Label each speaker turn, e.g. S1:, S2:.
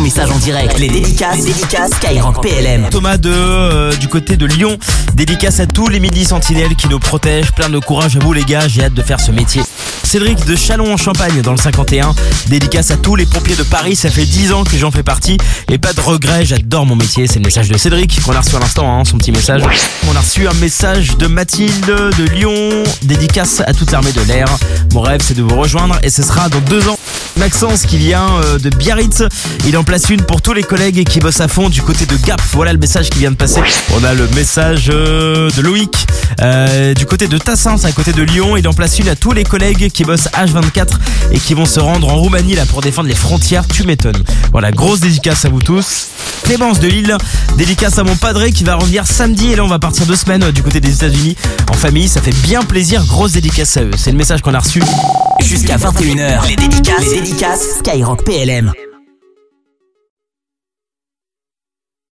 S1: message en direct. Les dédicaces, dédicaces Skyrock PLM.
S2: Thomas de euh, du côté de Lyon, dédicace à tous les midi sentinelles qui nous protègent. Plein de courage à vous les gars, j'ai hâte de faire ce métier. Cédric de Chalon en Champagne dans le 51, dédicace à tous les pompiers de Paris, ça fait 10 ans que j'en fais partie et pas de regret, j'adore mon métier. C'est le message de Cédric qu'on a reçu à l'instant, hein, son petit message. On a reçu un message de Mathilde de Lyon, dédicace à toute l'armée de l'air. Mon rêve c'est de vous rejoindre et ce sera dans deux ans. Maxence qui vient euh, de Biarritz, il en place une pour tous les collègues qui bossent à fond du côté de Gap. Voilà le message qui vient de passer. On a le message euh, de Loïc euh, du côté de Tassin, à côté de Lyon. Il en place une à tous les collègues qui bossent H24 et qui vont se rendre en Roumanie là pour défendre les frontières. Tu m'étonnes. Voilà, grosse dédicace à vous tous. Clémence de Lille, dédicace à mon padré qui va revenir samedi et là on va partir deux semaines euh, du côté des États-Unis en famille. Ça fait bien plaisir. Grosse dédicace à eux. C'est le message qu'on a reçu.
S1: Jusqu'à 21h, les dédicaces, les dédicaces Skyrock PLM.